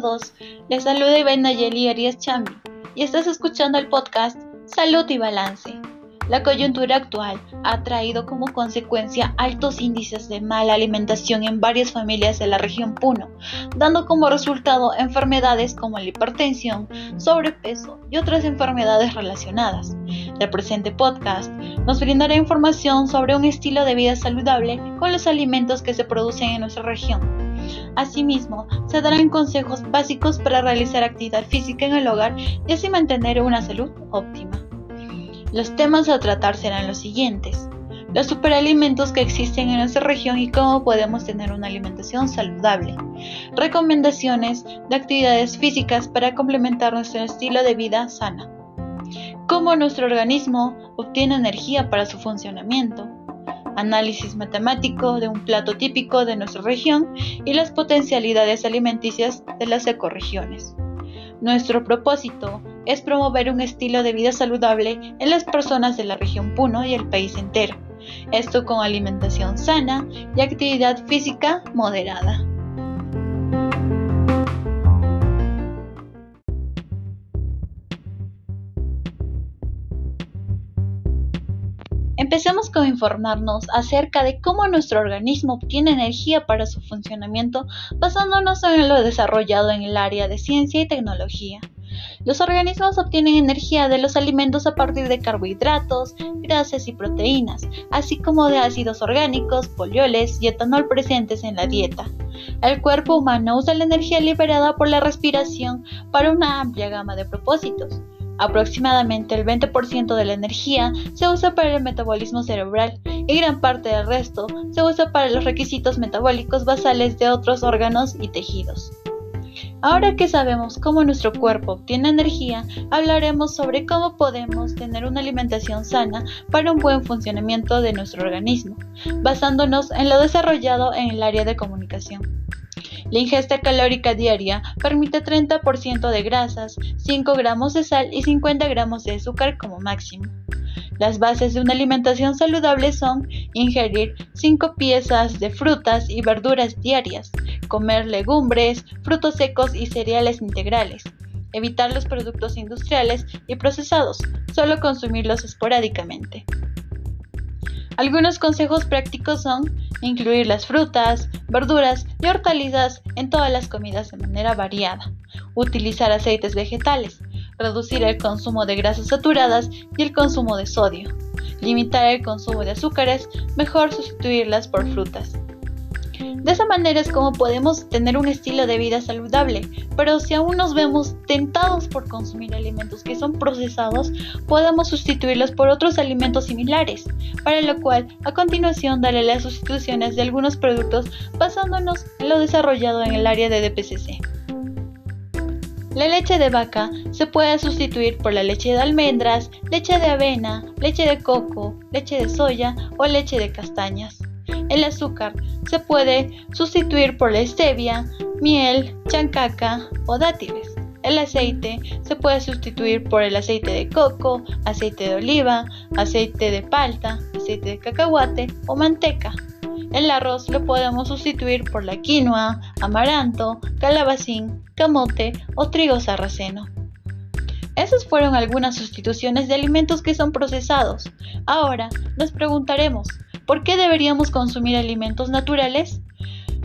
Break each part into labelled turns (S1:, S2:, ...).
S1: Todos, les saluda Iván Nayeli Arias Chambi y estás escuchando el podcast Salud y Balance. La coyuntura actual ha traído como consecuencia altos índices de mala alimentación en varias familias de la región Puno, dando como resultado enfermedades como la hipertensión, sobrepeso y otras enfermedades relacionadas. El presente podcast nos brindará información sobre un estilo de vida saludable con los alimentos que se producen en nuestra región. Asimismo, se darán consejos básicos para realizar actividad física en el hogar y así mantener una salud óptima. Los temas a tratar serán los siguientes. Los superalimentos que existen en nuestra región y cómo podemos tener una alimentación saludable. Recomendaciones de actividades físicas para complementar nuestro estilo de vida sana. Cómo nuestro organismo obtiene energía para su funcionamiento. Análisis matemático de un plato típico de nuestra región y las potencialidades alimenticias de las ecorregiones. Nuestro propósito es promover un estilo de vida saludable en las personas de la región Puno y el país entero. Esto con alimentación sana y actividad física moderada. Empecemos con informarnos acerca de cómo nuestro organismo obtiene energía para su funcionamiento basándonos en lo desarrollado en el área de ciencia y tecnología. Los organismos obtienen energía de los alimentos a partir de carbohidratos, grasas y proteínas, así como de ácidos orgánicos, polioles y etanol presentes en la dieta. El cuerpo humano usa la energía liberada por la respiración para una amplia gama de propósitos. Aproximadamente el 20% de la energía se usa para el metabolismo cerebral y gran parte del resto se usa para los requisitos metabólicos basales de otros órganos y tejidos. Ahora que sabemos cómo nuestro cuerpo obtiene energía, hablaremos sobre cómo podemos tener una alimentación sana para un buen funcionamiento de nuestro organismo, basándonos en lo desarrollado en el área de comunicación. La ingesta calórica diaria permite 30% de grasas, 5 gramos de sal y 50 gramos de azúcar como máximo. Las bases de una alimentación saludable son ingerir 5 piezas de frutas y verduras diarias, comer legumbres, frutos secos y cereales integrales, evitar los productos industriales y procesados, solo consumirlos esporádicamente. Algunos consejos prácticos son incluir las frutas, verduras y hortalizas en todas las comidas de manera variada, utilizar aceites vegetales, reducir el consumo de grasas saturadas y el consumo de sodio, limitar el consumo de azúcares, mejor sustituirlas por frutas. De esa manera es como podemos tener un estilo de vida saludable, pero si aún nos vemos tentados por consumir alimentos que son procesados, podemos sustituirlos por otros alimentos similares, para lo cual a continuación daré las sustituciones de algunos productos basándonos en lo desarrollado en el área de DPCC. La leche de vaca se puede sustituir por la leche de almendras, leche de avena, leche de coco, leche de soya o leche de castañas. El azúcar se puede sustituir por la stevia, miel, chancaca o dátiles. El aceite se puede sustituir por el aceite de coco, aceite de oliva, aceite de palta, aceite de cacahuate o manteca. El arroz lo podemos sustituir por la quinoa, amaranto, calabacín, camote o trigo sarraceno. Esas fueron algunas sustituciones de alimentos que son procesados. Ahora nos preguntaremos, ¿Por qué deberíamos consumir alimentos naturales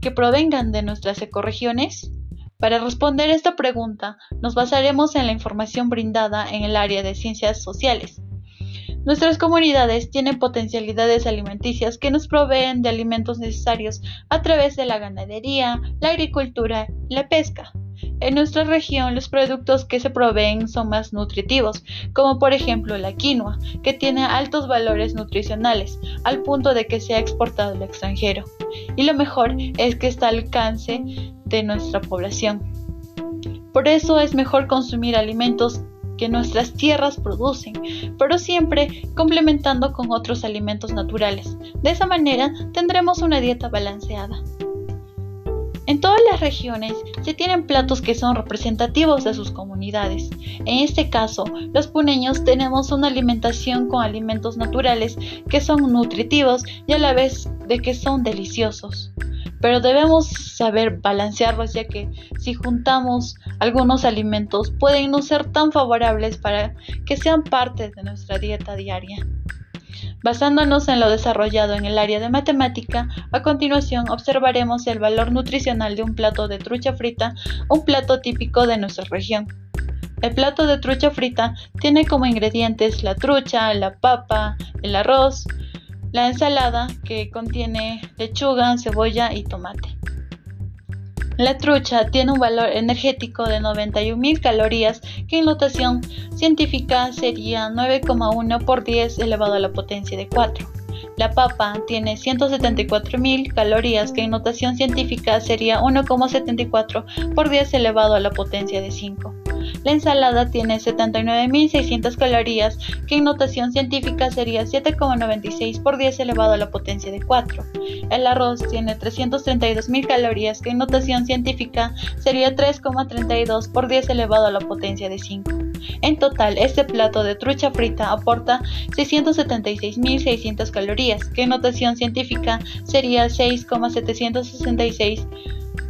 S1: que provengan de nuestras ecorregiones? Para responder esta pregunta, nos basaremos en la información brindada en el área de ciencias sociales. Nuestras comunidades tienen potencialidades alimenticias que nos proveen de alimentos necesarios a través de la ganadería, la agricultura y la pesca. En nuestra región los productos que se proveen son más nutritivos, como por ejemplo la quinoa, que tiene altos valores nutricionales, al punto de que se ha exportado al extranjero. Y lo mejor es que está al alcance de nuestra población. Por eso es mejor consumir alimentos que nuestras tierras producen, pero siempre complementando con otros alimentos naturales. De esa manera tendremos una dieta balanceada. En todas las regiones se tienen platos que son representativos de sus comunidades. En este caso, los puneños tenemos una alimentación con alimentos naturales que son nutritivos y a la vez de que son deliciosos. pero debemos saber balancearlos ya que si juntamos algunos alimentos pueden no ser tan favorables para que sean parte de nuestra dieta diaria. Basándonos en lo desarrollado en el área de matemática, a continuación observaremos el valor nutricional de un plato de trucha frita, un plato típico de nuestra región. El plato de trucha frita tiene como ingredientes la trucha, la papa, el arroz, la ensalada que contiene lechuga, cebolla y tomate. La trucha tiene un valor energético de 91.000 calorías que en notación científica sería 9,1 por 10 elevado a la potencia de 4. La papa tiene 174.000 calorías que en notación científica sería 1,74 por 10 elevado a la potencia de 5. La ensalada tiene 79.600 calorías, que en notación científica sería 7,96 por 10 elevado a la potencia de 4. El arroz tiene 332.000 calorías, que en notación científica sería 3,32 por 10 elevado a la potencia de 5. En total, este plato de trucha frita aporta 676.600 calorías, que en notación científica sería 6,766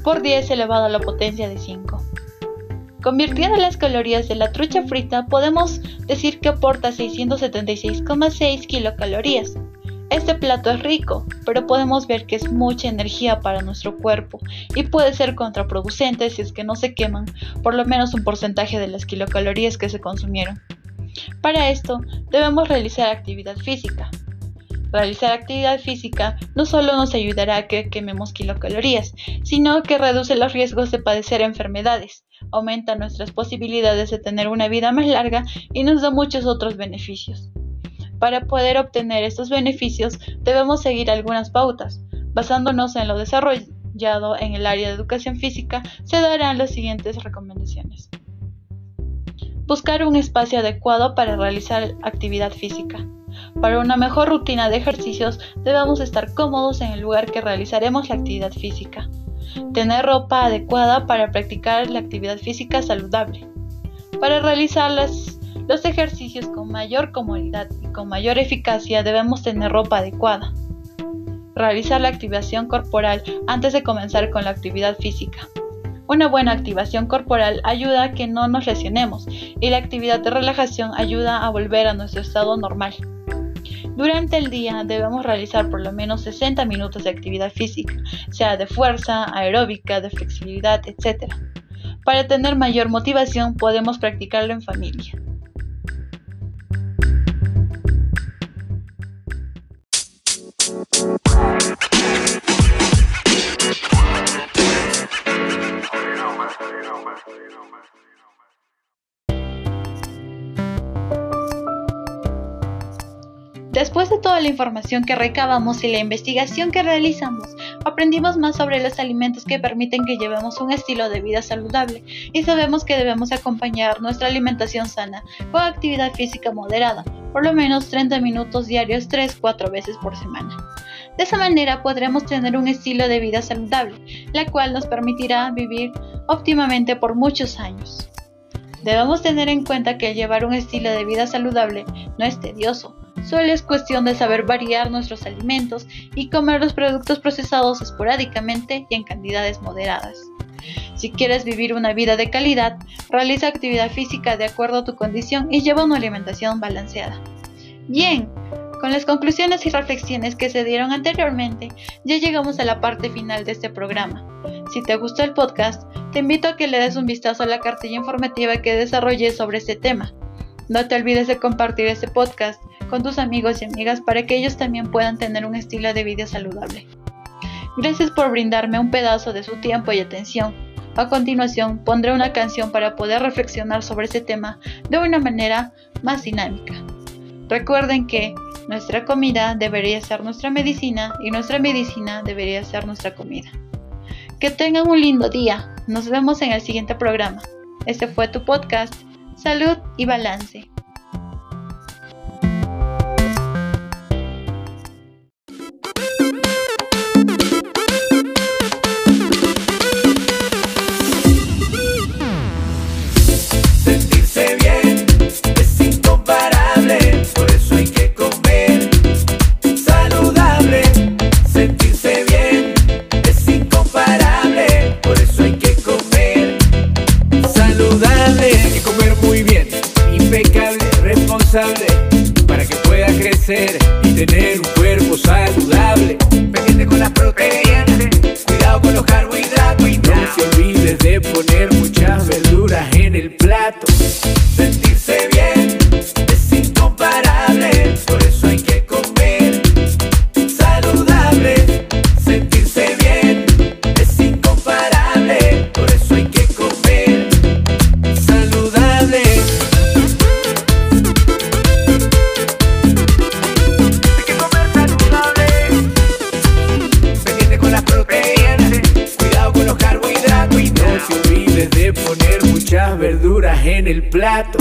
S1: por 10 elevado a la potencia de 5. Convirtiendo las calorías de la trucha frita, podemos decir que aporta 676,6 kilocalorías. Este plato es rico, pero podemos ver que es mucha energía para nuestro cuerpo y puede ser contraproducente si es que no se queman por lo menos un porcentaje de las kilocalorías que se consumieron. Para esto, debemos realizar actividad física. Realizar actividad física no solo nos ayudará a que quememos kilocalorías, sino que reduce los riesgos de padecer enfermedades, aumenta nuestras posibilidades de tener una vida más larga y nos da muchos otros beneficios. Para poder obtener estos beneficios debemos seguir algunas pautas. Basándonos en lo desarrollado en el área de educación física, se darán las siguientes recomendaciones. Buscar un espacio adecuado para realizar actividad física. Para una mejor rutina de ejercicios debemos estar cómodos en el lugar que realizaremos la actividad física. Tener ropa adecuada para practicar la actividad física saludable. Para realizar los ejercicios con mayor comodidad y con mayor eficacia debemos tener ropa adecuada. Realizar la activación corporal antes de comenzar con la actividad física. Una buena activación corporal ayuda a que no nos lesionemos y la actividad de relajación ayuda a volver a nuestro estado normal. Durante el día debemos realizar por lo menos 60 minutos de actividad física, sea de fuerza, aeróbica, de flexibilidad, etc. Para tener mayor motivación podemos practicarlo en familia. Después de toda la información que recabamos y la investigación que realizamos, aprendimos más sobre los alimentos que permiten que llevemos un estilo de vida saludable y sabemos que debemos acompañar nuestra alimentación sana con actividad física moderada, por lo menos 30 minutos diarios 3-4 veces por semana. De esa manera podremos tener un estilo de vida saludable, la cual nos permitirá vivir óptimamente por muchos años. Debemos tener en cuenta que llevar un estilo de vida saludable no es tedioso, Solo es cuestión de saber variar nuestros alimentos y comer los productos procesados esporádicamente y en cantidades moderadas. Si quieres vivir una vida de calidad, realiza actividad física de acuerdo a tu condición y lleva una alimentación balanceada. Bien, con las conclusiones y reflexiones que se dieron anteriormente, ya llegamos a la parte final de este programa. Si te gustó el podcast, te invito a que le des un vistazo a la cartilla informativa que desarrollé sobre este tema. No te olvides de compartir este podcast con tus amigos y amigas para que ellos también puedan tener un estilo de vida saludable. Gracias por brindarme un pedazo de su tiempo y atención. A continuación pondré una canción para poder reflexionar sobre este tema de una manera más dinámica. Recuerden que nuestra comida debería ser nuestra medicina y nuestra medicina debería ser nuestra comida. Que tengan un lindo día. Nos vemos en el siguiente programa. Este fue tu podcast. Salud y balance.
S2: protegientes. Cuidado con los carbohidratos. Y no se olvides de poner muchas verduras en el plato. En el plato.